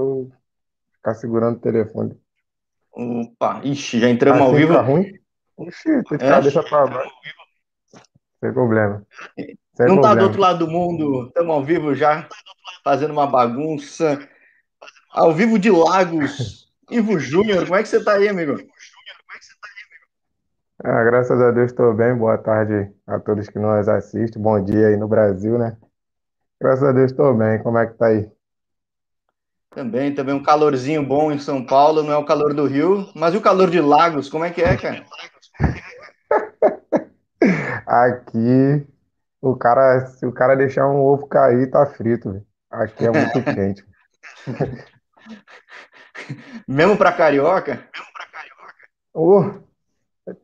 eu ficar segurando o telefone. Opa, ixi, já entramos Assim ao vivo. fica ruim? Oxi, tem que É? cabeça pra baixo. Sem problema. Sem Não tá do problema. outro lado do mundo, estamos ao vivo já, fazendo uma bagunça. Ao vivo de Lagos. Ivo Júnior, como é que você tá aí, amigo? Ah, graças a Deus estou bem. Boa tarde a todos que nos assistem. Bom dia aí no Brasil, né? Graças a Deus estou bem. Como é que tá aí? Também, também um calorzinho bom em São Paulo, não é o calor do Rio, mas e o calor de Lagos, como é que é, cara? Aqui, o cara, se o cara deixar um ovo cair, tá frito, velho. Aqui é muito quente. Mesmo pra carioca? Ô,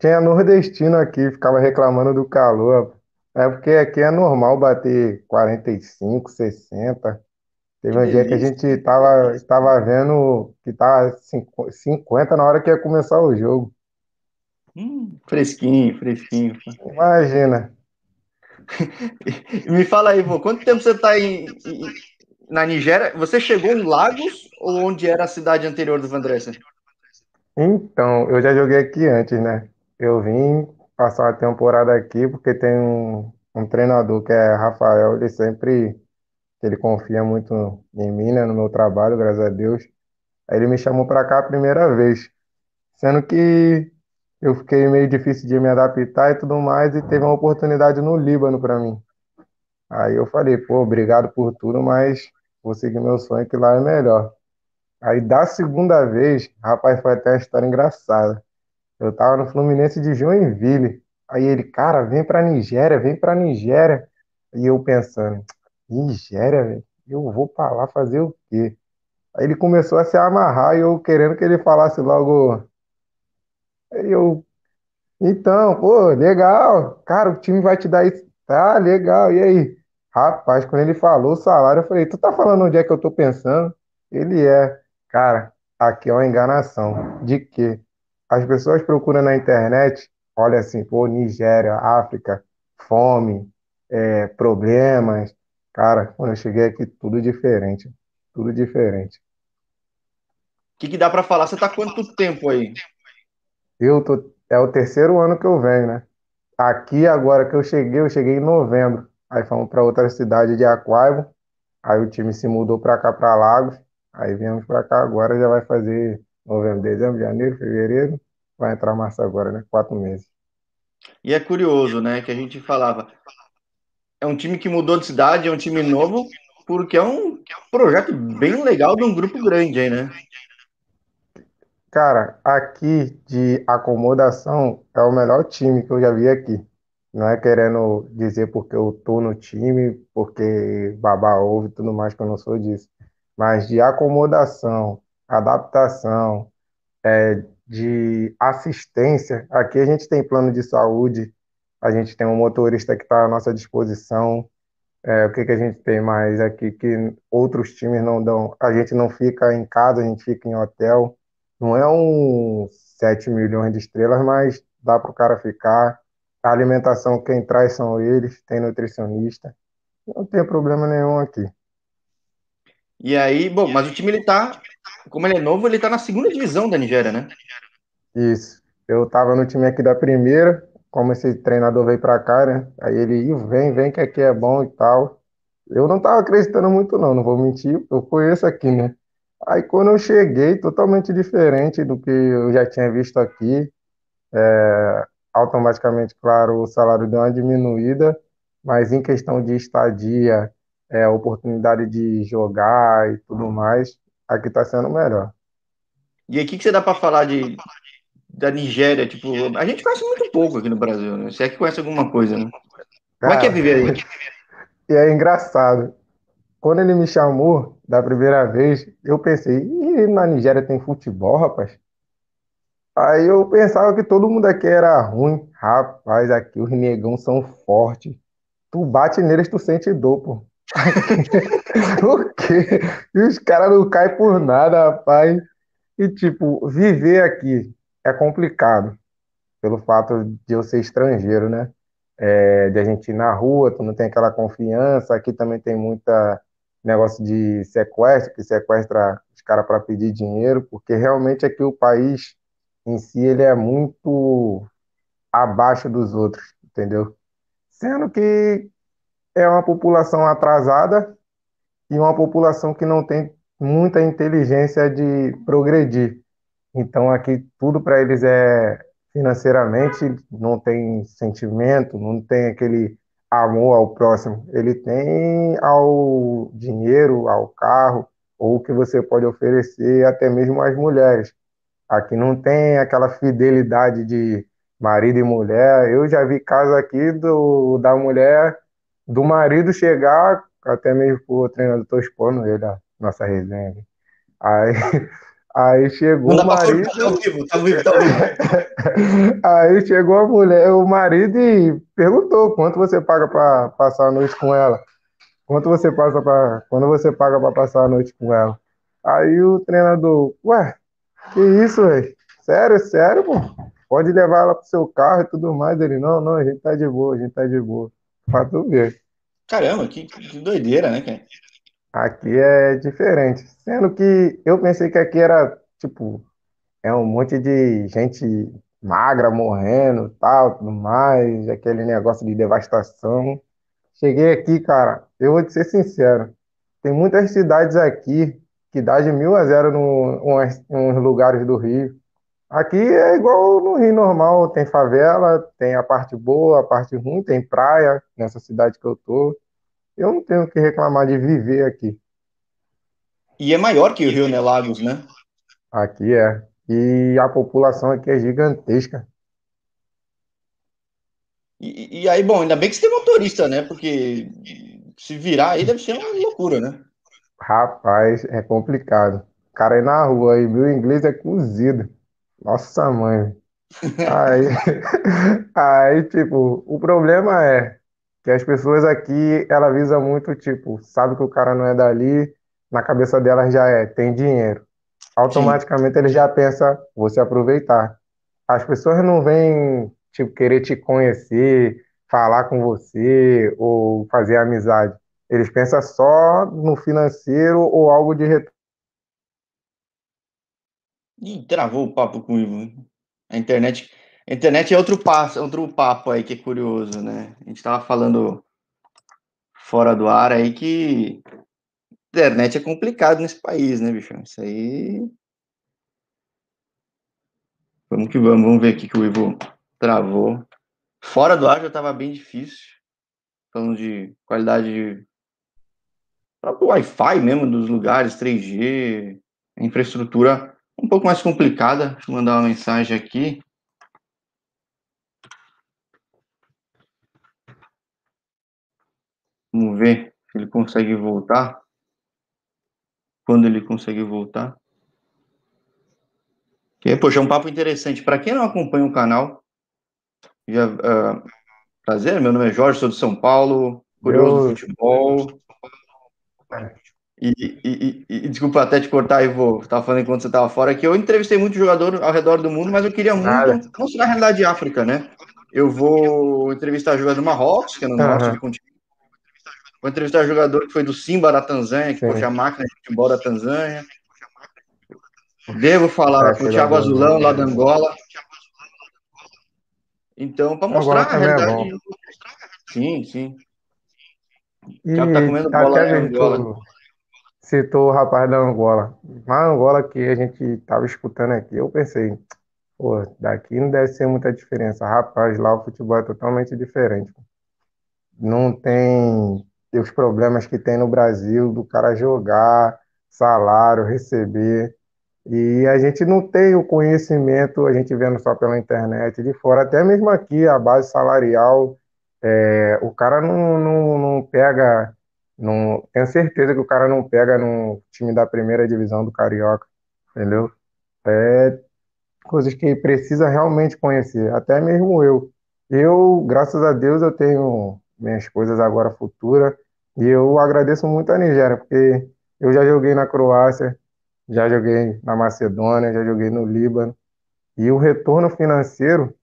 tinha nordestino aqui, ficava reclamando do calor. É porque aqui é normal bater 45, 60. Teve Que um dia que a gente tava, tava vendo que tava 50 na hora que ia começar o jogo. Hum, fresquinho, fresquinho. Imagina. Me fala aí, vô, quanto tempo você tá em, em- na Nigéria? Você chegou em Lagos ou onde era a cidade anterior do Vandressa? Então, eu já joguei aqui antes, né? Eu vim passar uma temporada aqui porque tem um, um treinador que é Rafael, ele sempre, ele confia muito em mim, né? No meu trabalho, graças a Deus. Aí ele me chamou pra cá a primeira vez. Sendo que eu fiquei meio difícil de me adaptar e tudo mais, e teve uma oportunidade no Líbano pra mim. Aí eu falei, pô, obrigado por tudo, mas vou seguir meu sonho que lá é melhor. Aí da segunda vez, rapaz, foi até uma história engraçada. Eu tava no Fluminense de Joinville. Aí ele, cara, vem pra Nigéria, vem pra Nigéria. E eu pensando, Nigéria, velho? Eu vou pra lá fazer o quê? Aí ele começou a se amarrar e eu querendo que ele falasse logo. Aí eu, então, pô, legal. Cara, o time vai te dar isso. Tá, legal. E aí? Rapaz, quando ele falou o salário, eu falei, tu tá falando onde é que eu tô pensando? Ele é. Cara, aqui é uma enganação. De quê? As pessoas procuram na internet, olha assim, pô, Nigéria, África, fome, é, problemas. Cara, quando eu cheguei aqui, tudo diferente. Tudo diferente. O que, que dá pra falar? Você tá há quanto tempo aí? Eu tô, é o terceiro ano que eu venho, né? Aqui agora que eu cheguei, eu cheguei em novembro. Aí fomos para outra cidade de Aquaibo. Aí o time se mudou para cá, para Lagos. Aí viemos para cá agora, já vai fazer novembro, dezembro, janeiro, fevereiro. Vai entrar março agora, né? Quatro meses. E é curioso, né, que a gente falava. É um time que mudou de cidade, é um time novo, porque é um projeto bem legal de um grupo grande aí, né? Cara, aqui de acomodação é o melhor time que eu já vi aqui. Não é querendo dizer porque eu tô no time, porque babá ovo e tudo mais, que eu não sou disso. Mas de acomodação, adaptação, é, de assistência. Aqui a gente tem plano de saúde, a gente tem um motorista que está à nossa disposição. É, o que que a gente tem mais aqui que outros times não dão? A gente não fica em casa, a gente fica em hotel. Não é um 7 milhões de estrelas, mas dá para o cara ficar. A alimentação, quem traz são eles, tem nutricionista. Não tem problema nenhum aqui. E aí, bom, mas o time ele tá, como ele é novo, ele tá na segunda divisão da Nigéria, né? Isso. Eu tava no time aqui da primeira, como esse treinador veio pra cá, né? Aí ele, "Ih, vem, vem que aqui é bom e tal. Eu não tava acreditando muito não, não vou mentir, eu conheço aqui, né? Aí quando eu cheguei, totalmente diferente do que eu já tinha visto aqui, é, automaticamente, claro, o salário deu uma diminuída, mas em questão de estadia, é, oportunidade de jogar e tudo mais, aqui tá sendo melhor. E aí, o que, que você dá pra falar de, da Nigéria? Tipo, a gente conhece muito pouco aqui no Brasil, né? Você é que conhece alguma coisa, né? Como é que é Cara, viver aí? E é engraçado. Quando ele me chamou da primeira vez, eu pensei, Ih, na Nigéria tem futebol, rapaz? Aí eu pensava que todo mundo aqui era ruim. Rapaz, aqui os negão são fortes. Tu bate neles, tu sente dor, pô. O quê? E os caras não caem por nada, rapaz. E tipo, viver aqui é complicado, pelo fato de eu ser estrangeiro, né? É, de a gente ir na rua, tu não tem aquela confiança. Aqui também tem muita negócio de sequestro, que sequestra os caras para pedir dinheiro, porque realmente aqui o país em si ele é muito abaixo dos outros, entendeu? Sendo que é uma população atrasada e uma população que não tem muita inteligência de progredir. Então aqui tudo para eles é financeiramente, não tem sentimento, não tem aquele amor ao próximo. Ele tem ao dinheiro, ao carro, ou o que você pode oferecer até mesmo às mulheres. Aqui não tem aquela fidelidade de marido e mulher. Eu já vi casos aqui do, da mulher, do marido chegar, até mesmo o treinador, estou expondo ele, a nossa resenha. Aí, aí chegou o marido. Tá vivo, tá vivo, tá vivo. aí chegou a mulher, o marido e perguntou quanto você paga para passar a noite com ela. Quanto você passa para quando você paga para passar a noite com ela? Aí o treinador, ué, que isso, velho? Sério, sério, pô? Pode levar ela pro seu carro e tudo mais. Ele, não, não, a gente tá de boa, a gente tá de boa. Pra tu ver. Caramba, que, que doideira, né, cara? Aqui é diferente. Sendo que eu pensei que aqui era, tipo, é um monte de gente magra morrendo, tal, tudo mais, aquele negócio de devastação. Cheguei aqui, cara, eu vou te ser sincero, tem muitas cidades aqui que dá de mil a zero no, em uns lugares do Rio. Aqui é igual no Rio normal, tem favela, tem a parte boa, a parte ruim, tem praia nessa cidade que eu tô. Eu não tenho que reclamar de viver aqui. E é maior que o Rio, né, Lagos, né? Aqui é. E a população aqui é gigantesca. E, e aí, bom, ainda bem que você tem motorista, né? Porque se virar aí deve ser uma loucura, né? Rapaz, é complicado. O cara aí na rua aí, meu inglês é cozido. Nossa mãe. Aí, aí, tipo, o problema é que as pessoas aqui, ela visa muito, tipo, sabe que o cara não é dali, na cabeça dela já é, tem dinheiro. Automaticamente Sim. ele já pensa, se aproveitar. As pessoas não vêm, tipo, querer te conhecer, falar com você ou fazer amizade. Eles pensam só no financeiro ou algo de retorno. Ih, travou o papo com o Ivo. A internet, internet é outro passo, outro papo aí que é curioso, né? A gente tava falando fora do ar aí que internet é complicado nesse país, né, bicho? Isso aí. Vamos que vamos, vamos ver aqui que o Ivo travou. Fora do ar já tava bem difícil. Falando de qualidade de próprio Wi-Fi mesmo dos lugares, 3G, infraestrutura um pouco mais complicada. Deixa eu mandar uma mensagem aqui. Vamos ver se ele consegue voltar. Quando ele consegue voltar. Que, poxa, é um papo interessante. Para quem não acompanha o canal, já, uh, prazer, meu nome é Jorge, sou de São Paulo, curioso do futebol. E, e, e, desculpa até te cortar, Ivo, estava falando enquanto você estava fora, que eu entrevistei muito jogador ao redor do mundo, mas eu queria muito mostrar a realidade de África, né? Eu vou entrevistar jogador do Marrocos, que é no uhum. norte do continente. Vou entrevistar jogador que foi do Simba da Tanzânia, que foi a máquina de futebol da Tanzânia. Devo falar com o Thiago Azulão, lá da Angola. Então, para mostrar a é realidade. É sim, sim. E Já tá comendo bola até Angola. citou o rapaz da Angola. Na Angola que a gente estava escutando aqui, eu pensei, pô, daqui não deve ser muita diferença. Rapaz, lá o futebol é totalmente diferente. Não tem os problemas que tem no Brasil, do cara jogar, salário, receber. E a gente não tem o conhecimento, a gente vendo só pela internet de fora, até mesmo aqui a base salarial é, o cara não, não, não pega. Não, tenho certeza que o cara não pega no time da primeira divisão do Carioca, entendeu? É coisas que precisa realmente conhecer, até mesmo eu. Eu, graças a Deus, eu tenho minhas coisas agora futuras e eu agradeço muito a Nigéria, porque eu já joguei na Croácia, já joguei na Macedônia, já joguei no Líbano e o retorno financeiro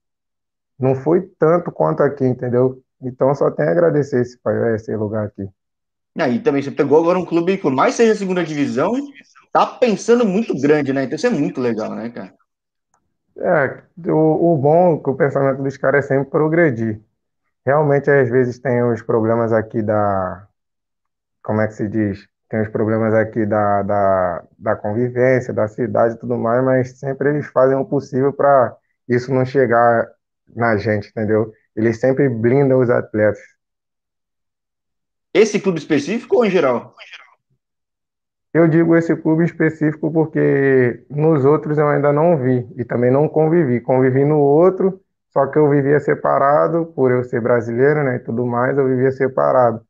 não foi tanto quanto aqui, entendeu? Então só tenho a agradecer esse, esse lugar aqui. E aí também você pegou agora um clube, por mais seja a segunda divisão, tá pensando muito grande, né? Então isso é muito legal, né, cara? É, o, o bom é que o pensamento dos caras é sempre progredir. Realmente, às vezes, tem os problemas aqui da. Como é que se diz? Tem os problemas aqui da, da, da convivência, da cidade e tudo mais, mas sempre eles fazem o possível para isso não chegar na gente, entendeu? Eles sempre blindam os atletas. Esse clube específico ou em geral? Eu digo esse clube específico porque nos outros eu ainda não vi e também não convivi. Convivi no outro, só que eu vivia separado, por eu ser brasileiro, né, e tudo mais, eu vivia separado.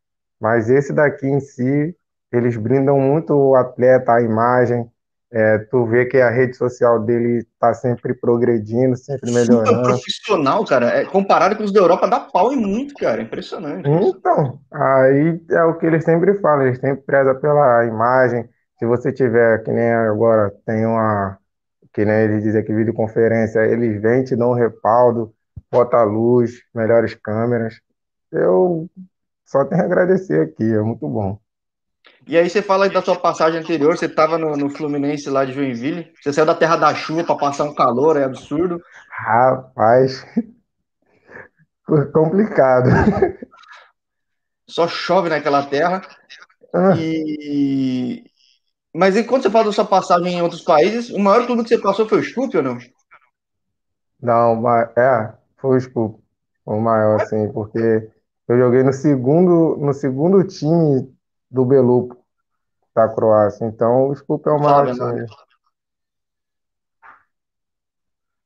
Mas esse daqui em si, eles brindam muito o atleta, a imagem. É, tu vê que a rede social dele está sempre progredindo, sempre melhorando. Super profissional, cara. É, comparado com os da Europa, dá pau em muito, cara. Impressionante. Então, aí é o que eles sempre falam, eles sempre prezam pela imagem, se você tiver, que nem agora tem uma, que nem eles dizem aqui, videoconferência, eles vêm, te dão um respaldo, bota luz, melhores câmeras. Eu só tenho a agradecer aqui, é muito bom. E aí você fala da sua passagem anterior, você estava no, no, Fluminense lá de Joinville, você saiu da terra da chuva para passar um calor, é absurdo. Rapaz, complicado. Só chove naquela terra. Ah. E, mas e quando você fala da sua passagem em outros países, o maior clube que você passou foi o Scoop ou não? Não, é, foi o Scoop. O maior, sim, porque eu joguei no segundo, no segundo time do Belupo, da Croácia. Então, o Scoop é o maior time.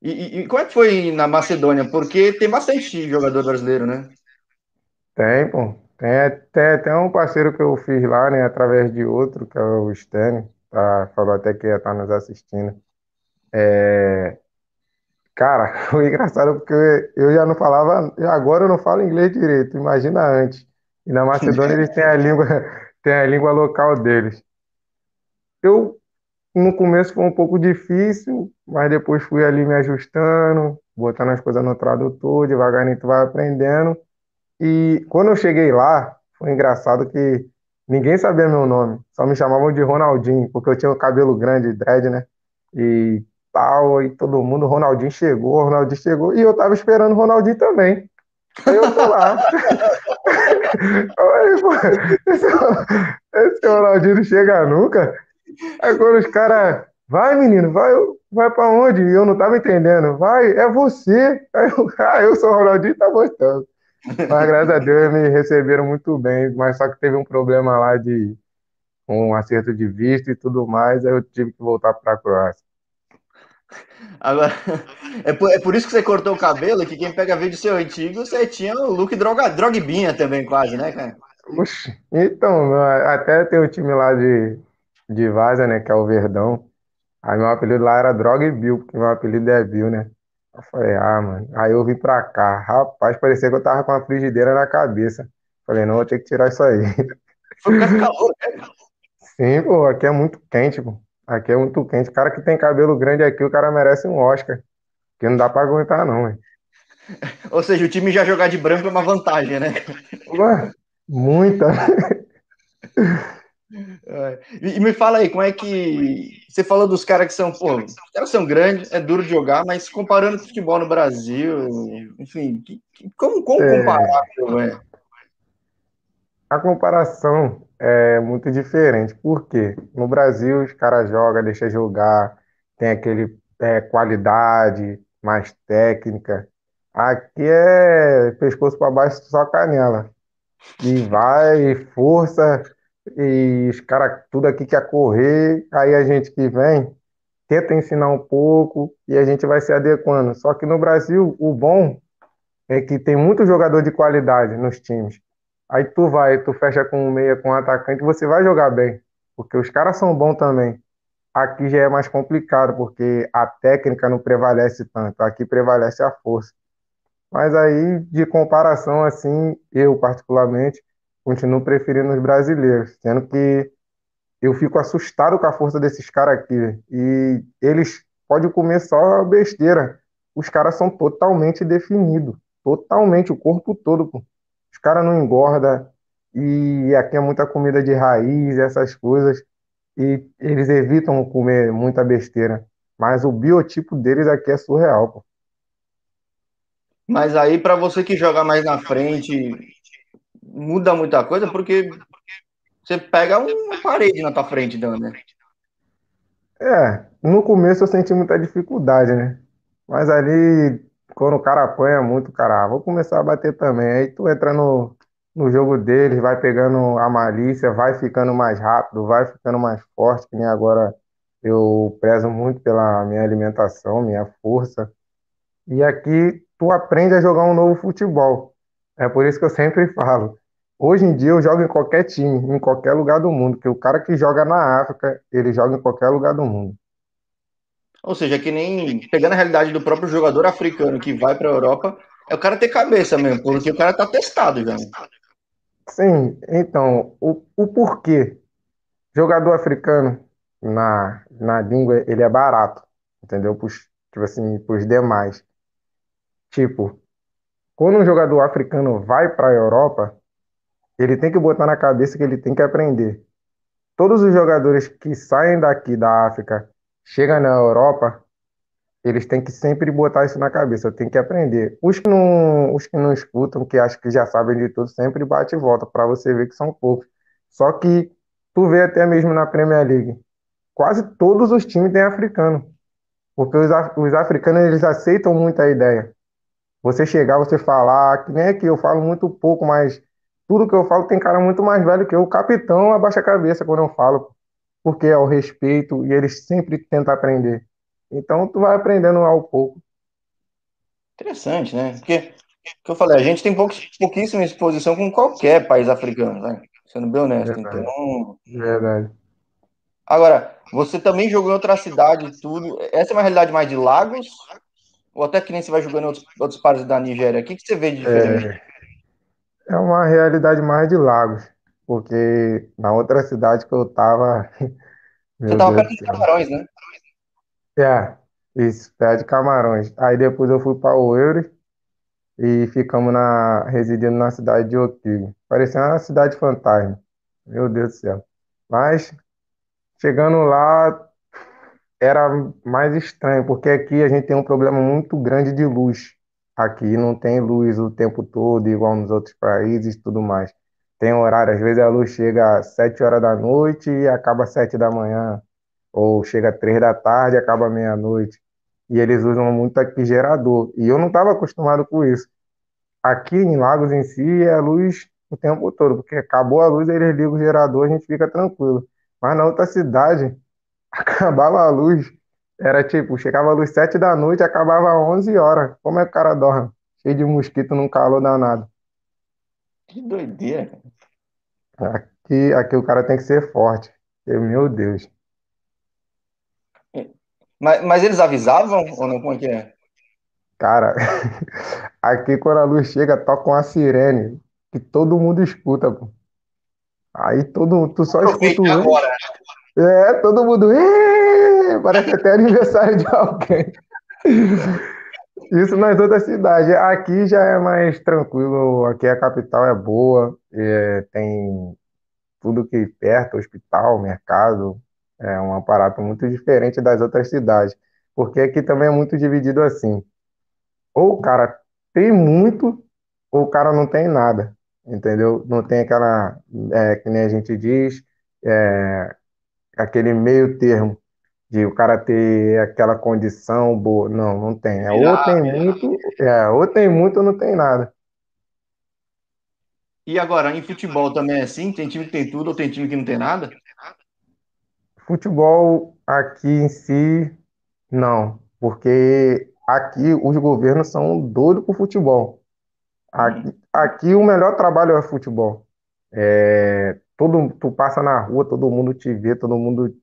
E, e, como é que foi na Macedônia? Porque tem bastante jogador brasileiro, né? Tem, pô. Tem até, tem um parceiro que eu fiz lá, né, através de outro, que é o Stênio, tá, falou até que ia estar tá nos assistindo. É, cara, foi engraçado porque eu já não falava, agora eu não falo inglês direito, imagina antes. E na Macedônia eles têm a língua, têm a língua local deles. Eu, no começo foi um pouco difícil, mas depois fui ali me ajustando, botando as coisas no tradutor, devagarinho tu vai aprendendo. E quando eu cheguei lá, foi engraçado que ninguém sabia meu nome, só me chamavam de Ronaldinho, porque eu tinha o cabelo grande, dread, né? E tal, e todo mundo, Ronaldinho chegou, Ronaldinho chegou, e eu tava esperando o Ronaldinho também. Aí eu tô lá. Aí, esse, esse Ronaldinho não chega nunca. Aí quando os caras, vai menino, vai, vai pra onde? E eu não tava entendendo. Vai, é você. Aí eu, ah, eu sou o Ronaldinho, tá gostando. Mas graças a Deus me receberam muito bem, mas só que teve um problema lá de um acerto de visto e tudo mais, aí eu tive que voltar para a Croácia. Agora, é por, é por, isso que você cortou o cabelo, que quem pega vídeo seu antigo, você tinha o look droga, drogbinha também, quase, né, cara? Oxi, então, até tem o time lá de, de Vaza, né, que é o Verdão. Aí meu apelido lá era Drog Bill, porque meu apelido é Bill, né? Eu falei, ah, mano. Aí eu vim pra cá. Rapaz, parecia que eu tava com uma frigideira na cabeça. Falei, não, vou ter que tirar isso aí. Foi calor, né? Sim, pô, aqui é muito quente, pô. Aqui é muito quente. O cara que tem cabelo grande aqui, o cara merece um Oscar. Que não dá pra aguentar, não, velho. Ou seja, o time já jogar de branco é uma vantagem, né? Ué, muita. E, me fala aí, como é que. Você falou dos caras que são, pô, os caras são grandes, é duro de jogar, mas comparando com o futebol no Brasil, enfim, como, como é... comparável é? A comparação é muito diferente, porque no Brasil os caras jogam, deixa jogar, tem aquele é, qualidade, mais técnica. Aqui é pescoço para baixo, só canela. E vai, força e os caras tudo aqui quer correr, aí a gente que vem tenta ensinar um pouco e a gente vai se adequando. Só que no Brasil, o bom é que tem muito jogador de qualidade nos times. Aí tu vai, tu fecha com um meia, com um atacante, você vai jogar bem, porque os caras são bons também. Aqui já é mais complicado, porque a técnica não prevalece tanto, aqui prevalece a força. Mas aí, de comparação assim, eu particularmente, continuo preferindo os brasileiros, sendo que eu fico assustado com a força desses caras aqui. E eles podem comer só besteira. Os caras são totalmente definidos. Totalmente, o corpo todo. Pô. Caras não engordam. E aqui é muita comida de raiz, essas coisas. e eles evitam comer muita besteira. Mas o biotipo deles aqui é surreal, pô. Mas aí, para você que joga mais na frente, muda muita coisa, porque você pega uma parede na tua frente, Dan, né? É, no começo eu senti muita dificuldade, né? Mas ali, quando o cara apanha muito, cara, ah, vou começar a bater também. Aí tu entra no, no jogo deles, vai pegando a malícia, vai ficando mais rápido, vai ficando mais forte, que nem agora eu prezo muito pela minha alimentação, minha força. E aqui tu aprende a jogar um novo futebol. É por isso que eu sempre falo. Hoje em dia eu jogo em qualquer time, em qualquer lugar do mundo, que o cara que joga na África, ele joga em qualquer lugar do mundo. Ou seja, que nem pegando a realidade do próprio jogador africano que vai para a Europa, é o cara ter cabeça mesmo, porque o cara tá testado já. Sim, então, o, o porquê? Jogador africano, na, na língua, ele é barato, entendeu? Pros, tipo assim, pros demais. Tipo, quando um jogador africano vai para a Europa, ele tem que botar na cabeça que ele tem que aprender. Todos os jogadores que saem daqui da África, chegam na Europa, eles têm que sempre botar isso na cabeça, tem que aprender. Os que não, os que não escutam, que acham que já sabem de tudo, sempre bate e volta, para você ver que são poucos. Só que tu vê até mesmo na Premier League, quase todos os times têm africano. Porque os, os africanos, eles aceitam muito a ideia. Você chegar, você falar, que nem aqui, eu falo muito pouco, mas tudo que eu falo tem cara muito mais velho que eu. O capitão abaixa a cabeça quando eu falo, porque é o respeito e eles sempre tentam aprender. Então tu vai aprendendo ao pouco. Interessante, né? Porque, que eu falei, a gente tem pouquíssima exposição com qualquer país africano, né? Sendo bem honesto. Verdade. Então. Verdade. Agora, você também jogou em outra cidade e tudo. Essa é uma realidade mais de Lagos? Ou até que nem você vai jogando em outros, outros países da Nigéria? O que, que você vê de diferente? É, é uma realidade mais de Lagos, porque na outra cidade que eu tava. Você tava perto de Camarões, né? É, isso, perto de Camarões. Aí depois eu fui para o Eure e ficamos na, residindo na cidade de Otigo. Parecia uma cidade fantasma. Meu Deus do céu. Mas chegando lá, era mais estranho, porque aqui a gente tem um problema muito grande de luz. Aqui não tem luz o tempo todo, igual nos outros países e tudo mais. Tem horário, às vezes a luz chega às 7 horas da noite e acaba às 7 da manhã, ou chega às 3 da tarde e acaba meia-noite. E eles usam muito aqui gerador. E eu não estava acostumado com isso. Aqui em Lagos em si é luz o tempo todo, porque acabou a luz, eles ligam o gerador, a gente fica tranquilo. Mas na outra cidade, acabava a luz. Era tipo, chegava a luz sete da noite, acabava 11 horas. Como é que o cara dorme? Cheio de mosquito num calor danado. Que doideira. Aqui, aqui o cara tem que ser forte. meu Deus. Mas, mas eles avisavam ou não? Como é que é? Cara, aqui quando a luz chega, toca uma sirene que todo mundo escuta, pô. Aí todo, tu só escuta o. Agora. É, todo mundo. Parece até aniversário de alguém. Isso nas outras cidades. Aqui já é mais tranquilo. Aqui a capital é boa, é, tem tudo que perto, hospital, mercado. É um aparato muito diferente das outras cidades. Porque aqui também é muito dividido assim. Ou o cara tem muito, ou o cara não tem nada. Entendeu? Não tem aquela, é, que nem a gente diz, é, aquele meio termo de o cara ter aquela condição boa. Não, não tem. É, ou tem muito, é, ou tem muito ou não tem nada. E agora, em futebol também é assim? Tem time que tem tudo ou tem time que não tem nada? Futebol aqui em si, não. Porque aqui os governos são doidos por futebol. Aqui, hum. aqui o melhor trabalho é futebol. É, todo, tu passa na rua, todo mundo te vê, todo mundo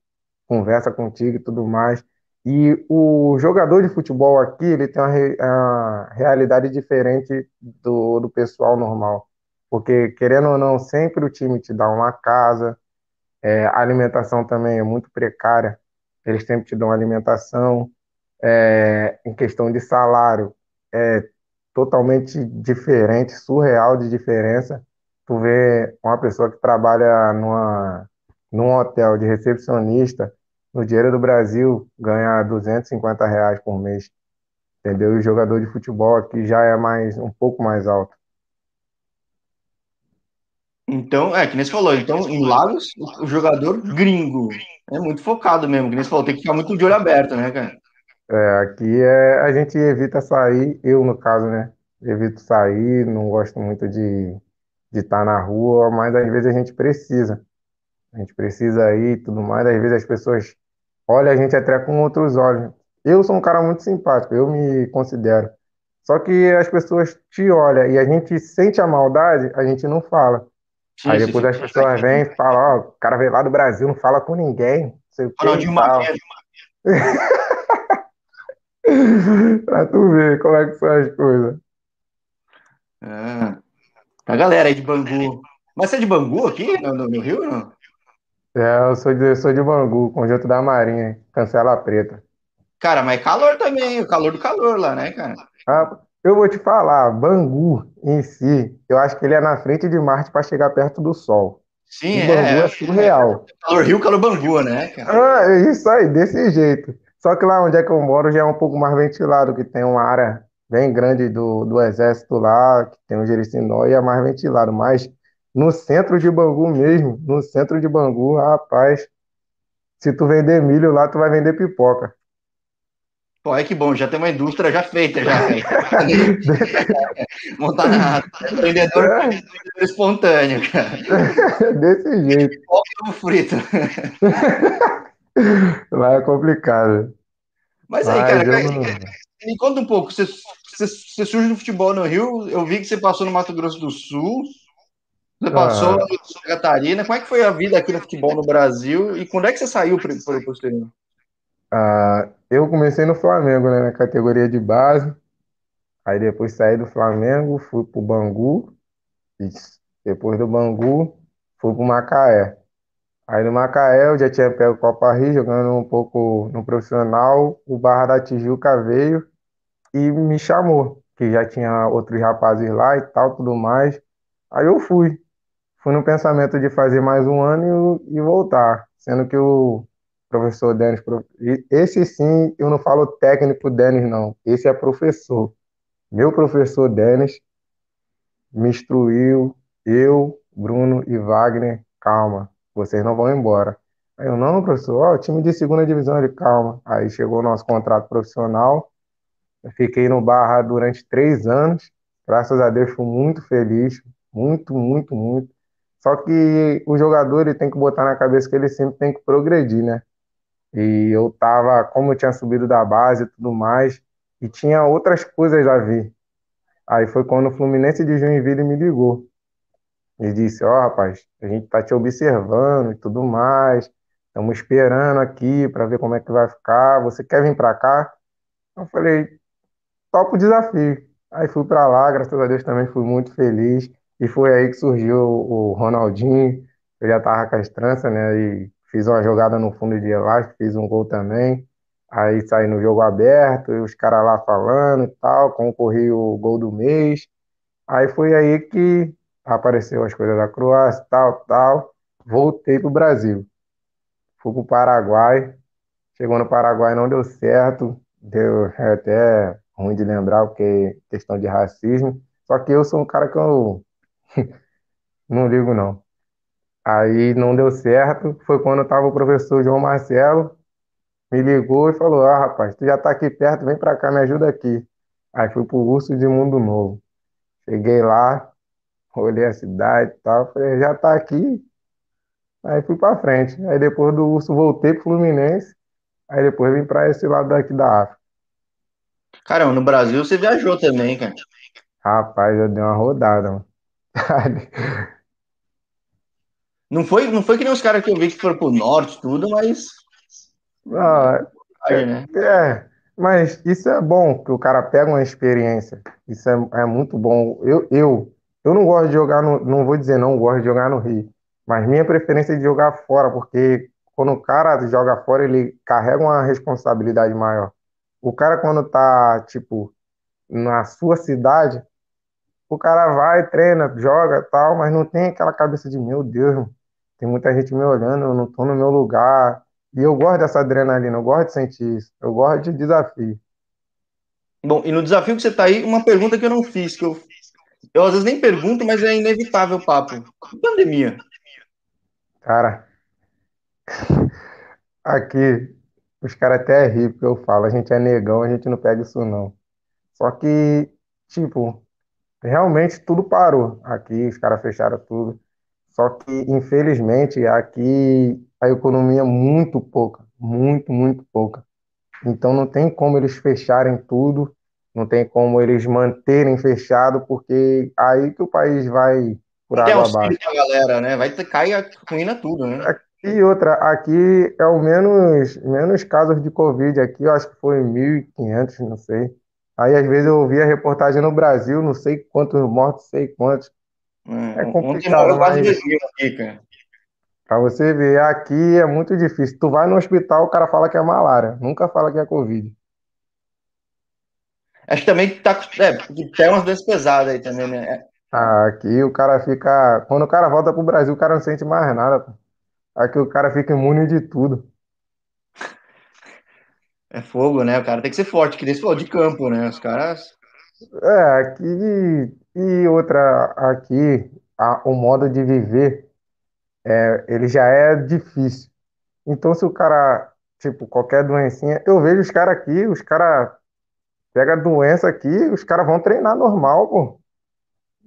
conversa contigo e tudo mais. E o jogador de futebol aqui, ele tem uma, re, uma realidade diferente do, do pessoal normal. Porque, querendo ou não, sempre o time te dá uma casa, é, a alimentação também é muito precária, eles sempre te dão alimentação. É, em questão de salário, é totalmente diferente, surreal de diferença tu vê uma pessoa que trabalha numa, num hotel de recepcionista, no dinheiro do Brasil, ganha 250 reais por mês. Entendeu? E o jogador de futebol aqui já é mais um pouco mais alto. Então, é, que nem você falou, então em Lagos, o jogador gringo é muito focado mesmo, que nem você falou, tem que ficar muito de olho aberto, né, cara? É, aqui é, a gente evita sair, eu no caso, né? Evito sair, não gosto muito de de estar na rua, mas às vezes a gente precisa. A gente precisa ir e tudo mais, às vezes as pessoas olham a gente até com outros olhos. Eu sou um cara muito simpático, eu me considero. Só que as pessoas te olham e a gente sente a maldade, a gente não fala. Sim, Aí depois sim, as sim. pessoas vêm e falam, ó, o cara veio lá do Brasil, não fala com ninguém. Sei o que de uma pra tu ver como é que são as coisas. É. A galera aí de Bangu. Mas você é de Bangu aqui, no, no Rio, não? É, eu sou de, sou de Bangu, conjunto da Marinha, Cancela Preta. Cara, mas calor também, o calor do calor lá, né, cara? Ah, eu vou te falar, Bangu em si, eu acho que ele é na frente de Marte para chegar perto do Sol. Sim, Bangu é, é surreal. calor Rio, calor Bangu, né, cara? Ah, é isso aí, desse jeito. Só que lá onde é que eu moro já é um pouco mais ventilado, que tem uma área bem grande do, do exército lá, que tem o Jericinó e é mais ventilado. Mas no centro de Bangu mesmo, no centro de Bangu, rapaz, se tu vender milho lá, tu vai vender pipoca. Pô, é que bom, já tem uma indústria já feita, já. Montar na vendedor, é. espontâneo, cara. Desse jeito. Pipoca frito. Lá é complicado. Mas aí, cara, não... me conta um pouco. Você, você, você, surge no futebol no Rio, eu vi que você passou no Mato Grosso do Sul, você passou ah. em Santa Catarina. Como é que foi a vida aqui no futebol no Brasil e quando é que você saiu para o exterior? Ah, eu comecei no Flamengo, né, na categoria de base. Aí depois saí do Flamengo, fui pro Bangu. Depois do Bangu, fui pro Macaé. Aí no Macaé eu já tinha pego Copa Rio, jogando um pouco no profissional. O Barra da Tijuca veio e me chamou, que já tinha outros rapazes lá e tal, tudo mais. Aí eu fui. Fui no pensamento de fazer mais um ano e, e voltar. Sendo que o professor Denis, esse sim, eu não falo técnico Denis, não. Esse é professor. Meu professor Denis me instruiu, eu, Bruno e Wagner, calma vocês não vão embora. Aí eu, não, professor, ó, time de segunda divisão, ele, calma. Aí chegou o nosso contrato profissional, eu fiquei no Barra durante três anos, graças a Deus fui muito feliz, muito, muito, muito. Só que o jogador ele tem que botar na cabeça que ele sempre tem que progredir, né? E eu tava, como eu tinha subido da base e tudo mais, e tinha outras coisas a vir. Aí foi quando o Fluminense de Joinville me ligou. E disse: Ó, oh, rapaz, a gente tá te observando e tudo mais. Estamos esperando aqui para ver como é que vai ficar. Você quer vir para cá? Eu falei: topo o desafio. Aí fui para lá, graças a Deus também fui muito feliz. E foi aí que surgiu o Ronaldinho. Eu já tava com as tranças, né? E fiz uma jogada no fundo de elástico, fiz um gol também. Aí saí no jogo aberto, e os caras lá falando e tal, concorri o gol do mês. Aí foi aí que apareceu as coisas da Croácia, tal, tal. Voltei para o Brasil. Fui para o Paraguai. Chegou no Paraguai, não deu certo. Deu é até ruim de lembrar, porque questão de racismo. Só que eu sou um cara que eu não ligo, não. Aí não deu certo. Foi quando estava o professor João Marcelo, me ligou e falou: Ah, rapaz, tu já está aqui perto, vem para cá, me ajuda aqui. Aí fui para o Urso de Mundo Novo. Cheguei lá, olhei a cidade e tal, falei, já tá aqui. Aí fui pra frente. Aí depois do Urso voltei pro Fluminense. Aí depois vim pra esse lado daqui da África. Caramba, no Brasil você viajou também, cara. Rapaz, eu dei uma rodada, mano. Não foi, não foi que nem os caras que eu vi que foram pro norte, tudo, mas. Ah, é, né? é, mas isso é bom, que o cara pega uma experiência. Isso é, é muito bom. Eu, eu eu não gosto de jogar no, não vou dizer não gosto de jogar no Rio, mas minha preferência é de jogar fora, porque quando o cara joga fora, ele carrega uma responsabilidade maior. O cara quando tá, tipo, na sua cidade, o cara vai, treina, joga, tal, mas não tem aquela cabeça de, meu Deus, tem muita gente me olhando, eu não tô no meu lugar. E eu gosto dessa adrenalina, eu gosto de sentir isso, eu gosto de desafio. Bom, e no desafio que você tá aí, uma pergunta que eu não fiz, que eu, eu às vezes nem pergunto, mas é inevitável o papo. Pandemia. Cara, aqui os caras até ri porque eu falo, a gente é negão, a gente não pega isso não. Só que, tipo, realmente tudo parou. Aqui os caras fecharam tudo. Só que, infelizmente, aqui a economia é muito pouca, muito, muito pouca. Então não tem como eles fecharem tudo, não tem como eles manterem fechado, porque aí que o país vai por água abaixo. pra galera, né? Vai cair a ruína tudo, né? E outra, aqui é o menos, menos casos de Covid. Aqui eu acho que foi 1.500, não sei. Aí às vezes eu ouvia reportagem no Brasil, não sei quantos mortos, sei quantos. É, É complicado, quase mas aqui, cara. para você ver, aqui é muito difícil. Tu vai no hospital, o cara fala que é malária, nunca fala que é Covid. Acho que também tá, é, tem umas doenças pesadas aí também, né? Ah, Aqui o cara fica. Quando o cara volta pro Brasil, o cara não sente mais nada. pô. Aqui o cara fica imune de tudo. É, fogo, né? O cara tem que ser forte, que nem de campo, né? Os caras. É, aqui. E outra, aqui, a- o modo de viver, é, ele já é difícil. Então, se o cara, tipo, qualquer doencinha, eu vejo os caras aqui, os caras pegam a doença aqui, os caras vão treinar normal, pô.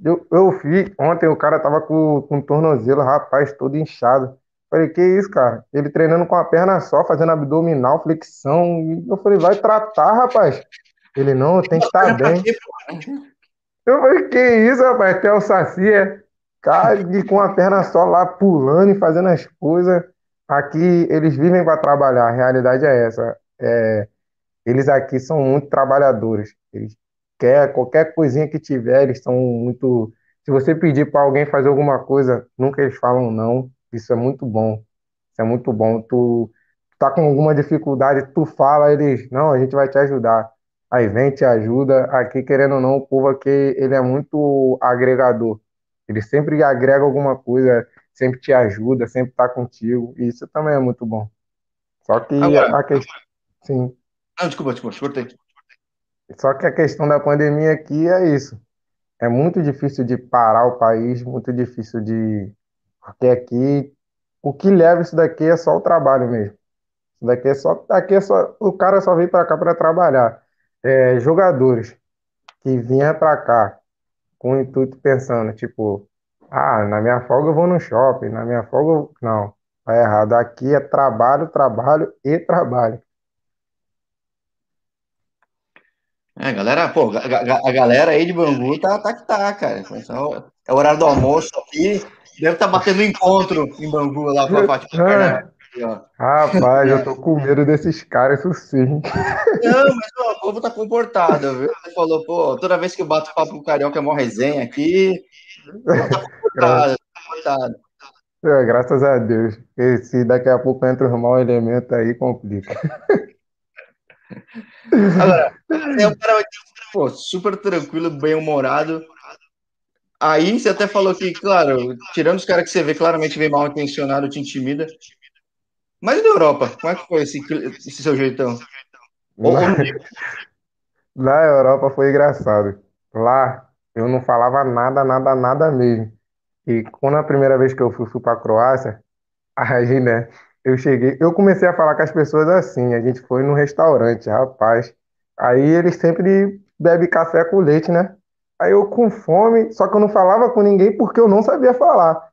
Eu, eu vi, ontem o cara tava com, com tornozelo, rapaz, todo inchado. Falei, que isso, cara? Ele treinando com a perna só, fazendo abdominal, flexão. Eu falei, vai tratar, rapaz. Ele, não, tem que estar bem. Eu falei, que isso, rapaz? Até o Saci é cara e com a perna só lá pulando e fazendo as coisas. Aqui eles vivem para trabalhar, a realidade é essa. É, eles aqui são muito trabalhadores. Eles quer qualquer coisinha que tiver, eles são muito. Se você pedir para alguém fazer alguma coisa, nunca eles falam não. Isso é muito bom. Isso é muito bom. Tu tá com alguma dificuldade, tu fala, eles, não, a gente vai te ajudar. Aí vem, te ajuda. Aqui, querendo ou não, o povo aqui, ele é muito agregador. Ele sempre agrega alguma coisa, sempre te ajuda, sempre tá contigo. E isso também é muito bom. Só que Agora, a questão, sim. não, desculpa, desculpa, te cortei. Só que a questão da pandemia aqui é isso. É muito difícil de parar o país, muito difícil de. Porque aqui, o que leva isso daqui é só o trabalho mesmo. Isso daqui é só. Aqui é só. O cara só vem para cá para trabalhar. É, jogadores que vinham para cá com o intuito pensando, tipo, ah, na minha folga eu vou no shopping, na minha folga eu... Não, tá errado. Aqui é trabalho, trabalho e trabalho. É, galera, pô, a, a- a galera aí de Bangu tá, tá que tá, cara. Então, é o horário do almoço aqui. Deve estar batendo encontro em Bangu lá com a Fátima Ah, Bernardes. ó. rapaz, eu tô com medo desses caras, isso sim. Não, mas ó, o povo tá comportado, viu? Você falou, pô, toda vez que eu bato papo com o Carioca é mó resenha aqui. Tá comportado, tá comportado. é, graças a Deus. Porque se daqui a pouco entra os mau elementos aí, complica. Agora, é um cara, pô, super tranquilo, bem-humorado. Aí você até falou que, claro, tirando os caras que você vê claramente bem mal intencionado, te intimida. Mas na Europa, como é que foi esse, esse seu jeitão? Na, na Europa foi engraçado. Lá eu não falava nada, nada, nada mesmo. E quando a primeira vez que eu fui, fui para Croácia, aí, né, eu cheguei, eu comecei a falar com as pessoas assim. A gente foi num restaurante, rapaz. Aí eles sempre bebem café com leite, né? Aí eu com fome, só que eu não falava com ninguém porque eu não sabia falar.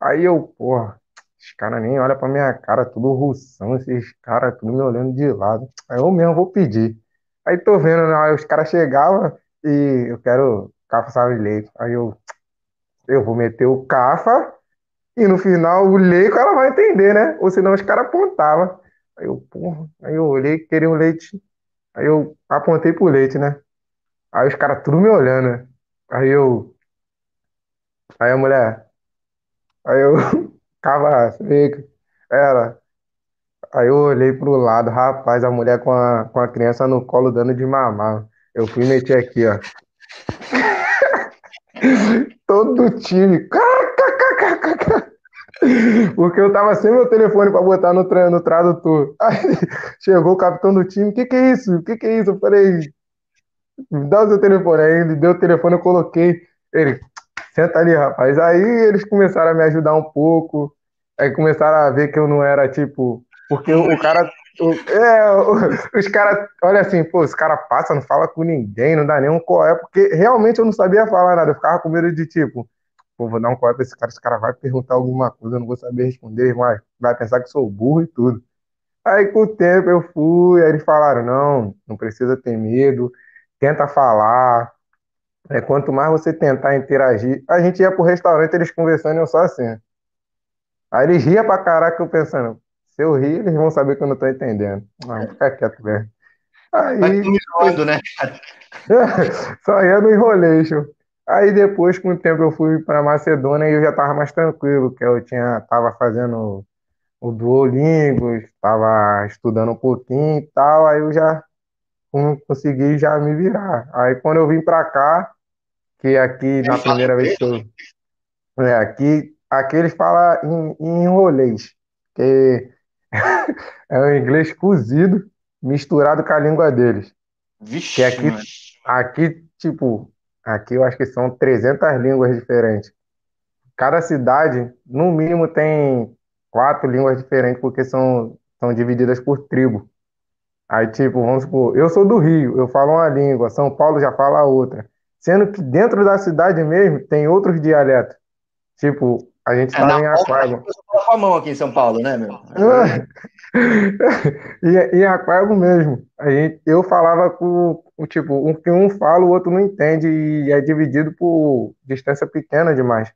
Aí eu, porra, esses caras nem olham pra minha cara, tudo russão, esses caras tudo me olhando de lado. Aí eu mesmo vou pedir. Aí tô vendo, né, aí os caras chegavam e eu quero cafa salve de leite. Aí eu, eu vou meter o cafa e no final o leite ela vai entender, né? Ou senão os caras apontavam. Aí eu, porra, aí eu olhei, queria um leite. Aí eu apontei pro leite, né? Aí os caras tudo me olhando, né? Aí eu, aí a mulher, aí eu, cava seca. Ela, aí eu olhei pro lado, rapaz, a mulher com a, com a criança no colo dando de mamar. Eu fui meter aqui, ó. Todo time. Porque eu tava sem meu telefone para botar no, no tradutor. Aí chegou o capitão do time, o que que é isso? O que que é isso? Eu falei, dá o seu telefone. Aí ele deu o telefone, eu coloquei. Ele, senta ali, rapaz. Aí eles começaram a me ajudar um pouco. Aí começaram a ver que eu não era tipo. Porque o cara. O, é, os caras, olha assim, pô, os caras passam, não fala com ninguém, não dá nenhum coé, porque realmente eu não sabia falar nada. Eu ficava com medo de tipo, pô, vou dar um coé pra esse cara, esse cara vai perguntar alguma coisa, eu não vou saber responder, mas vai pensar que sou burro e tudo. Aí com o tempo eu fui, aí eles falaram, não, não precisa ter medo, tenta falar, é, quanto mais você tentar interagir, a gente ia pro restaurante, eles conversando e eu só assim. Aí eles riam pra caraca, eu pensando, se eu rir, eles vão saber que eu não tô entendendo. Não, fica quieto mesmo. Aí. Vai enrolando, né, só ia no enrolation. Aí depois, com o tempo, eu fui para Macedônia e eu já tava mais tranquilo, que eu tinha, tava fazendo o Duolingo, estava estudando um pouquinho e tal, aí eu já consegui já me virar. Aí quando eu vim para cá, que aqui na primeira vez que eu. É, aqui, aqui eles falam em, em inglês, que é o inglês cozido, misturado com a língua deles. Vixe, que aqui, aqui, tipo, aqui eu acho que são 300 línguas diferentes. Cada cidade, no mínimo, tem quatro línguas diferentes, porque são, são divididas por tribo. Aí, tipo, vamos supor, eu sou do Rio, eu falo uma língua, São Paulo já fala outra. Sendo que dentro da cidade mesmo tem outros dialetos. Tipo, a gente é, fala em Aquário. Com a mão aqui em São Paulo, né, meu? e, em Aquário mesmo. A gente, eu falava com, tipo, um que um fala, o outro não entende, e é dividido por distância pequena demais.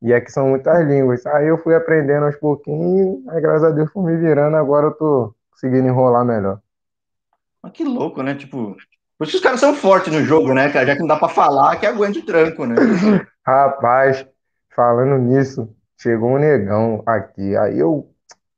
E aqui são muitas línguas. Aí eu fui aprendendo aos pouquinhos, aí graças a Deus fui me virando, agora eu tô conseguindo enrolar melhor. Mas que louco, né? Tipo, por isso que os caras são fortes no jogo, né, cara? Já que não dá pra falar, que aguente o tranco, né? Rapaz, falando nisso, chegou um negão aqui. Aí eu,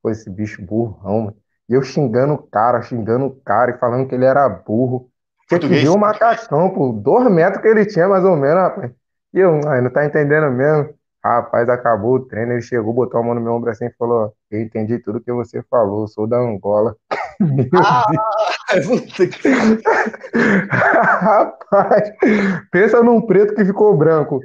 pô, esse bicho burrão, mano. E eu xingando o cara, xingando o cara e falando que ele era burro. Tinha que ver o macacão, pô. Dois metros que ele tinha, mais ou menos, rapaz. E eu, ai, não tá entendendo mesmo. Rapaz, acabou o treino, ele chegou, botou a mão no meu ombro assim e falou: Eu entendi tudo que você falou, sou da Angola. Meu ah, Rapaz, pensa num preto que ficou branco.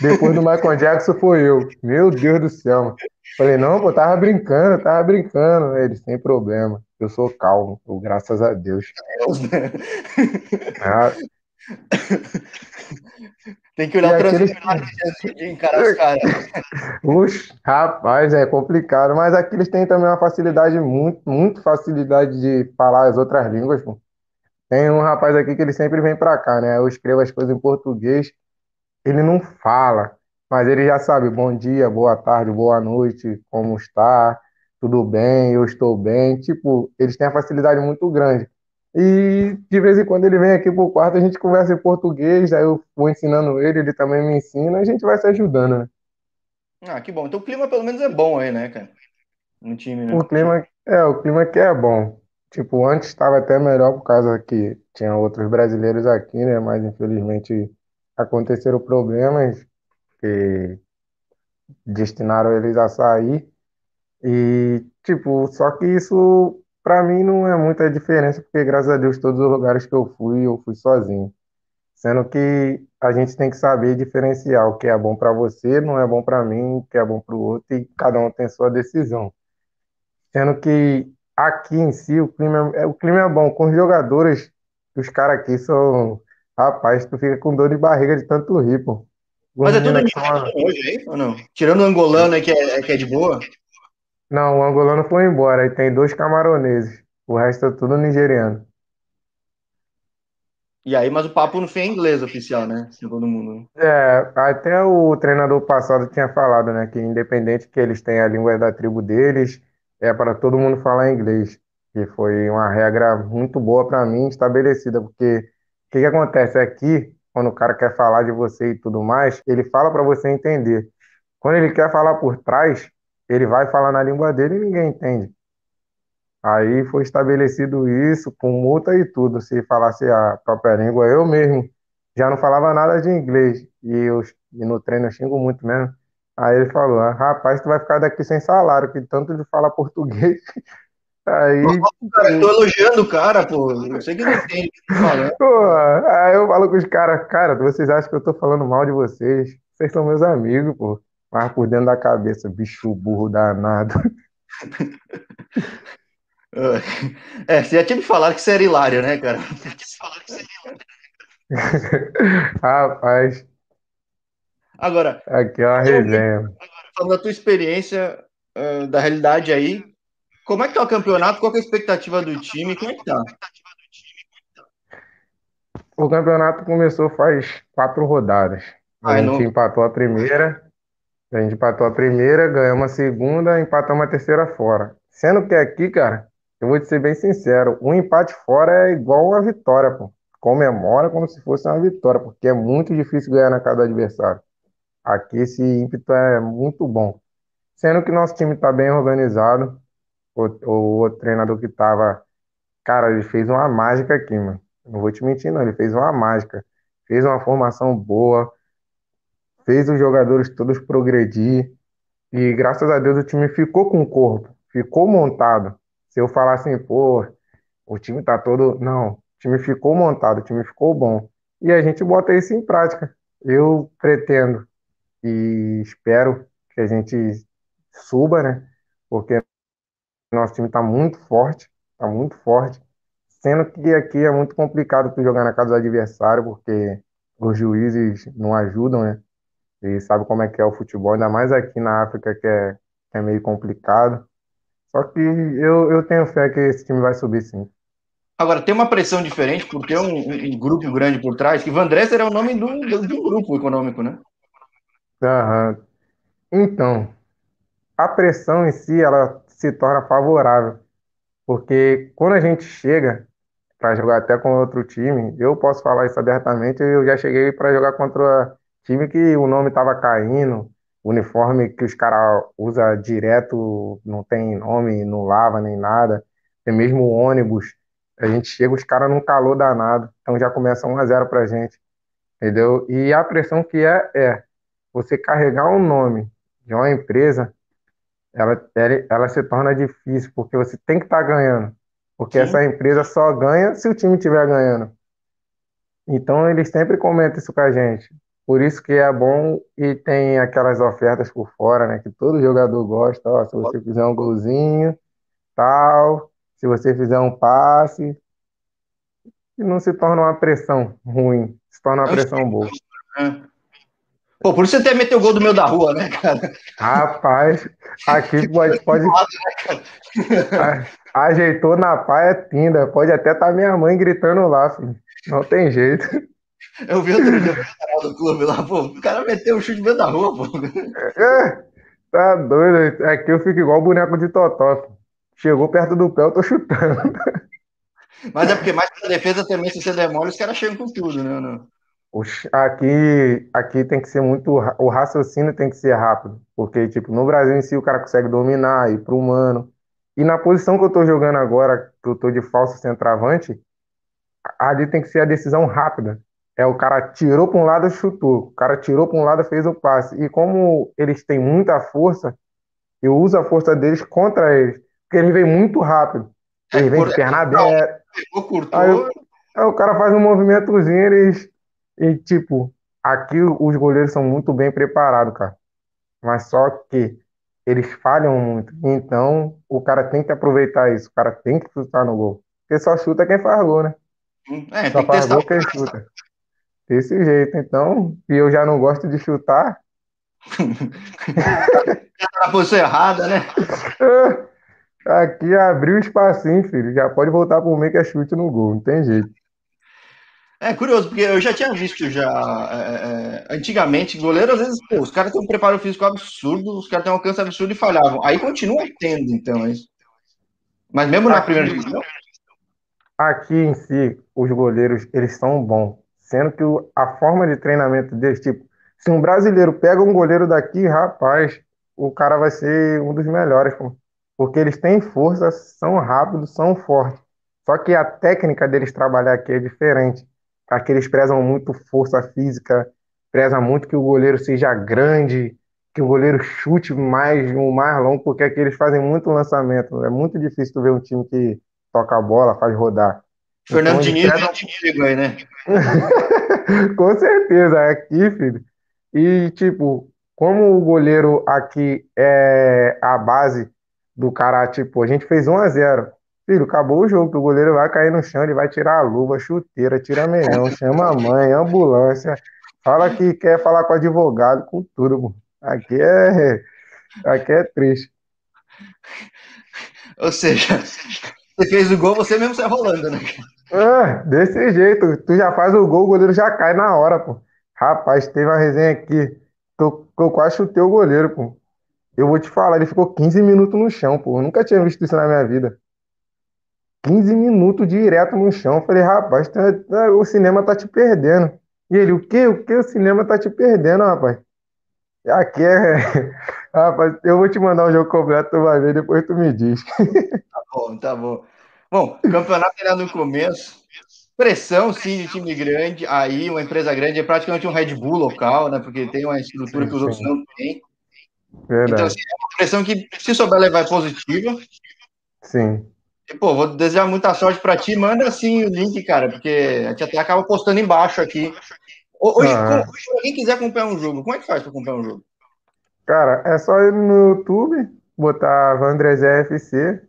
Depois do Michael Jackson foi eu. Meu Deus do céu. Mano. Falei, não, pô, tava brincando, tava brincando. Ele, sem problema. Eu sou calmo, graças a Deus. Ah. Tem que olhar para aqueles... de encarar os caras. Ux, rapaz, é complicado. Mas aqui eles têm também uma facilidade, muito, muito facilidade de falar as outras línguas. Pô. Tem um rapaz aqui que ele sempre vem para cá, né? Eu escrevo as coisas em português, ele não fala, mas ele já sabe bom dia, boa tarde, boa noite, como está, tudo bem, eu estou bem. Tipo, eles têm a facilidade muito grande. E de vez em quando ele vem aqui pro quarto, a gente conversa em português, aí eu vou ensinando ele, ele também me ensina, a gente vai se ajudando, né? Ah, que bom. Então o clima pelo menos é bom aí, né, cara? No time, né? O clima, é, o clima aqui é bom. Tipo, antes estava até melhor por causa que tinha outros brasileiros aqui, né? Mas infelizmente aconteceram problemas que destinaram eles a sair. E, tipo, só que isso para mim não é muita diferença, porque graças a Deus todos os lugares que eu fui, eu fui sozinho. Sendo que a gente tem que saber diferenciar o que é bom para você, não é bom para mim, o que é bom para o outro, e cada um tem sua decisão. Sendo que aqui em si o clima é, o clima é bom. Com os jogadores, os caras aqui são. Rapaz, tu fica com dor de barriga de tanto rir, pô. Mas é tudo hoje aí, ou não? Tirando o angolano aí que é, que é de boa? Não, o angolano foi embora. Aí tem dois camaroneses. O resto é tudo nigeriano. E aí, mas o papo não foi em inglês oficial, né? Sem todo mundo. É, até o treinador passado tinha falado, né? Que independente que eles tenham a língua da tribo deles, é para todo mundo falar inglês. Que foi uma regra muito boa para mim, estabelecida, porque o que, que acontece aqui, quando o cara quer falar de você e tudo mais, ele fala para você entender. Quando ele quer falar por trás, ele vai falar na língua dele e ninguém entende. Aí foi estabelecido isso com multa e tudo. Se falasse a própria língua, eu mesmo já não falava nada de inglês. E, eu, e no treino eu xingo muito mesmo. Aí ele falou, ah, rapaz, tu vai ficar daqui sem salário, que tanto de falar português. Aí. cara, eu tô elogiando o cara, pô. Eu sei que não tem Pô, aí eu falo com os caras, cara, vocês acham que eu tô falando mal de vocês? Vocês são meus amigos, pô. Mas por dentro da cabeça, bicho burro danado. É, você já tinha me falado que você era hilário, né, cara? Rapaz. Agora. Aqui é uma resenha. Falando da tua experiência, uh, da realidade aí, como é que tá o campeonato? Qual é a expectativa do time? Como é que tá? O campeonato começou faz quatro rodadas. A gente não... empatou a primeira, a gente empatou a primeira, ganhamos a segunda, empatamos a terceira fora. Sendo que aqui, cara, eu vou te ser bem sincero, um empate fora é igual uma vitória, pô. Comemora como se fosse uma vitória, porque é muito difícil ganhar na casa do adversário. Aqui esse ímpeto é muito bom. Sendo que nosso time está bem organizado, o, o, o treinador que tava, cara, ele fez uma mágica aqui, mano. Não vou te mentir, não, ele fez uma mágica. Fez uma formação boa, fez os jogadores todos progredir, e graças a Deus o time ficou com o corpo, ficou montado. Se eu falar assim, pô, o time tá todo. Não, o time ficou montado, o time ficou bom. E a gente bota isso em prática. Eu pretendo e espero que a gente suba, né? Porque nosso time tá muito forte, tá muito forte. Sendo que aqui é muito complicado tu jogar na casa do adversário, porque os juízes não ajudam, né? E sabe como é que é o futebol, ainda mais aqui na África, que é, que é meio complicado. Só que eu, eu tenho fé que esse time vai subir sim. Agora, tem uma pressão diferente por ter um, um grupo grande por trás, que Van Dresser é o nome do, do, do grupo econômico, né? Aham. Então, a pressão em si, ela se torna favorável, porque quando a gente chega para jogar até com outro time, eu posso falar isso abertamente, eu já cheguei para jogar contra time que o nome estava caindo, uniforme que os caras usam direto, não tem nome, não lava nem nada. Tem mesmo ônibus. A gente chega, os caras num calor danado. Então já começa 1 a 0 pra gente. Entendeu? E a pressão que é, é você carregar um nome de uma empresa, ela, ela, ela se torna difícil, porque você tem que estar tá ganhando. Porque Sim. essa empresa só ganha se o time estiver ganhando. Então eles sempre comentam isso com a gente. Por isso que é bom e tem aquelas ofertas por fora, né? Que todo jogador gosta. Ó, se você fizer um golzinho, tal. Se você fizer um passe, e não se torna uma pressão ruim, se torna uma pressão boa. Pô, por isso você até meteu o gol do meu da rua, né, cara? Rapaz, aqui pode. pode... Ajeitou na paia tinda. Pode até estar tá minha mãe gritando lá, filho. Não tem jeito. Eu vi outro dia o do clube lá, pô, o cara meteu o chute no meio da rua, pô. É, tá doido. Aqui eu fico igual o boneco de Totó. Chegou perto do pé, eu tô chutando. Mas é porque mais pra defesa também, se você demora, os caras chegam com tudo, né? Não? Aqui, aqui tem que ser muito. O raciocínio tem que ser rápido. Porque, tipo, no Brasil em si o cara consegue dominar, ir pro humano. E na posição que eu tô jogando agora, que eu tô de falso centroavante, ali tem que ser a decisão rápida. É, o cara tirou para um lado e chutou. O cara tirou para um lado e fez o passe. E como eles têm muita força, eu uso a força deles contra eles. Porque eles vêm muito rápido. Eles vêm de perna aberta. Aí, aí, o cara faz um movimentozinho, eles. E tipo, aqui os goleiros são muito bem preparados, cara. Mas só que eles falham muito. Então, o cara tem que aproveitar isso. O cara tem que chutar no gol. Porque só chuta quem faz gol, né? É, só faz gol quem chuta. Desse jeito, então, e eu já não gosto de chutar. tá na posição errada, né? Aqui abriu o espacinho, filho. Já pode voltar pro meio que é chute no gol, não tem jeito. É curioso, porque eu já tinha visto já é, é, antigamente, goleiro, às vezes, pô, os caras têm um preparo físico absurdo, os caras têm um alcance absurdo e falhavam. Aí continua tendo, então, é isso. Mas mesmo na primeira divisão? Aqui em si, os goleiros, eles são bons. Sendo que o, a forma de treinamento deles, tipo, se um brasileiro pega um goleiro daqui, rapaz, o cara vai ser um dos melhores, porque eles têm força, são rápidos, são fortes. Só que a técnica deles trabalhar aqui é diferente. Aqui eles prezam muito força física, prezam muito que o goleiro seja grande, que o goleiro chute mais, um mais longo, porque aqui eles fazem muito lançamento. É muito difícil tu ver um time que toca a bola, faz rodar. Fernando então, Diniz é um aí, né? Com certeza, é aqui, filho. E, tipo, como o goleiro aqui é a base do cara, tipo, a gente fez 1 a 0 Filho, acabou o jogo, que o goleiro vai cair no chão, ele vai tirar a luva, chuteira, tira meião, chama a mãe, ambulância, fala que quer falar com o advogado, com tudo. Aqui é, aqui é triste. Ou seja, você fez o gol, você mesmo sai rolando, né? É, desse jeito. Tu já faz o gol, o goleiro já cai na hora, pô. Rapaz, teve uma resenha aqui que eu, que quase chutei o goleiro, pô. Eu vou te falar, ele ficou 15 minutos no chão, pô. Eu nunca tinha visto isso na minha vida. 15 minutos direto no chão. Eu falei, rapaz, tá, tá, o cinema tá te perdendo. E ele, o quê? O que? O cinema tá te perdendo, rapaz. Aqui é. Rapaz, eu vou te mandar o jogo completo, tu vai ver, depois tu me diz. Tá bom, tá bom. Bom, campeonato era no começo. Pressão, sim, de time grande. Aí, uma empresa grande é praticamente um Red Bull local, né? Porque tem uma estrutura que os outros não têm. Verdade. Então, assim, é uma pressão que, se souber levar, é positiva. Sim. E, pô, vou desejar muita sorte para ti. Manda assim o link, cara, porque a gente até acaba postando embaixo aqui. Hoje, ah. alguém quiser acompanhar um jogo, como é que faz para acompanhar um jogo? Cara, é só ir no YouTube, botar Vandrezé FC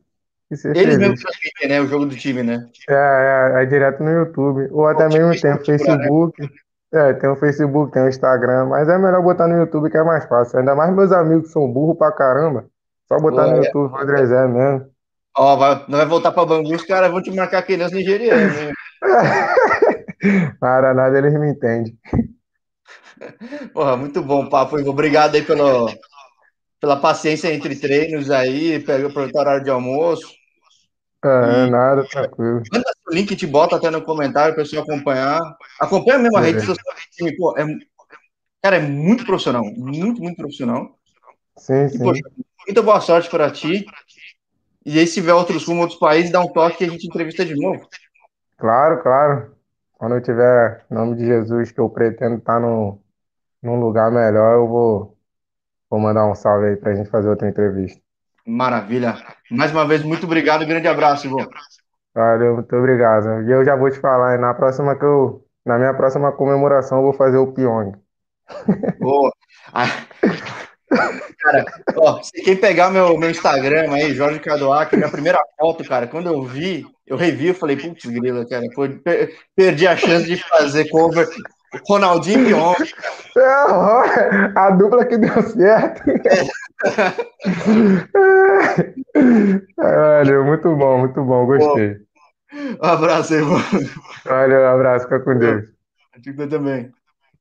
Eles mesmos transmitem, né? O jogo do time, né? É, é, é direto no YouTube. Ou até mesmo tem o né? Facebook. É, tem o Facebook, tem o Instagram, mas é melhor botar no YouTube que é mais fácil. Ainda mais meus amigos que são burros pra caramba. Só botar Pô, no é. YouTube, Vandrezé mesmo. Ó, vai, não vai voltar para Bangu, os caras vão te marcar criança nigeriana. Né? Para nada, eles me entendem. Porra, muito bom papo. Obrigado aí pelo, pela paciência entre treinos aí, pegou para o horário de almoço. É, e, nada, tranquilo. Manda o link, te bota até no comentário para o pessoal acompanhar. Acompanha mesmo a é. rede social. Pô, é, cara, é muito profissional. Muito, muito profissional. Sim, e, sim. Poxa, muita boa sorte para ti. E aí, se tiver outros rumos, outros países, dá um toque e a gente entrevista de novo. Claro, claro. Quando eu tiver, em nome de Jesus, que eu pretendo estar no, num lugar melhor, eu vou, vou mandar um salve aí pra gente fazer outra entrevista. Maravilha. Mais uma vez, muito obrigado. Grande abraço, Ivo. Valeu, muito obrigado. E eu já vou te falar, na próxima que eu, na minha próxima comemoração, eu vou fazer o Pyong. Boa. Cara, ó, quem pegar meu, meu Instagram aí, Jorge Cadoac, minha primeira foto, cara, quando eu vi, eu revi, eu falei, putz, grila, cara, perdi a chance de fazer cover Ronaldinho e Pyong. É, a dupla que deu certo. É. Valeu, muito bom, muito bom, gostei. Um abraço aí, mano. Valeu, um abraço, fica com Deus. Eu também.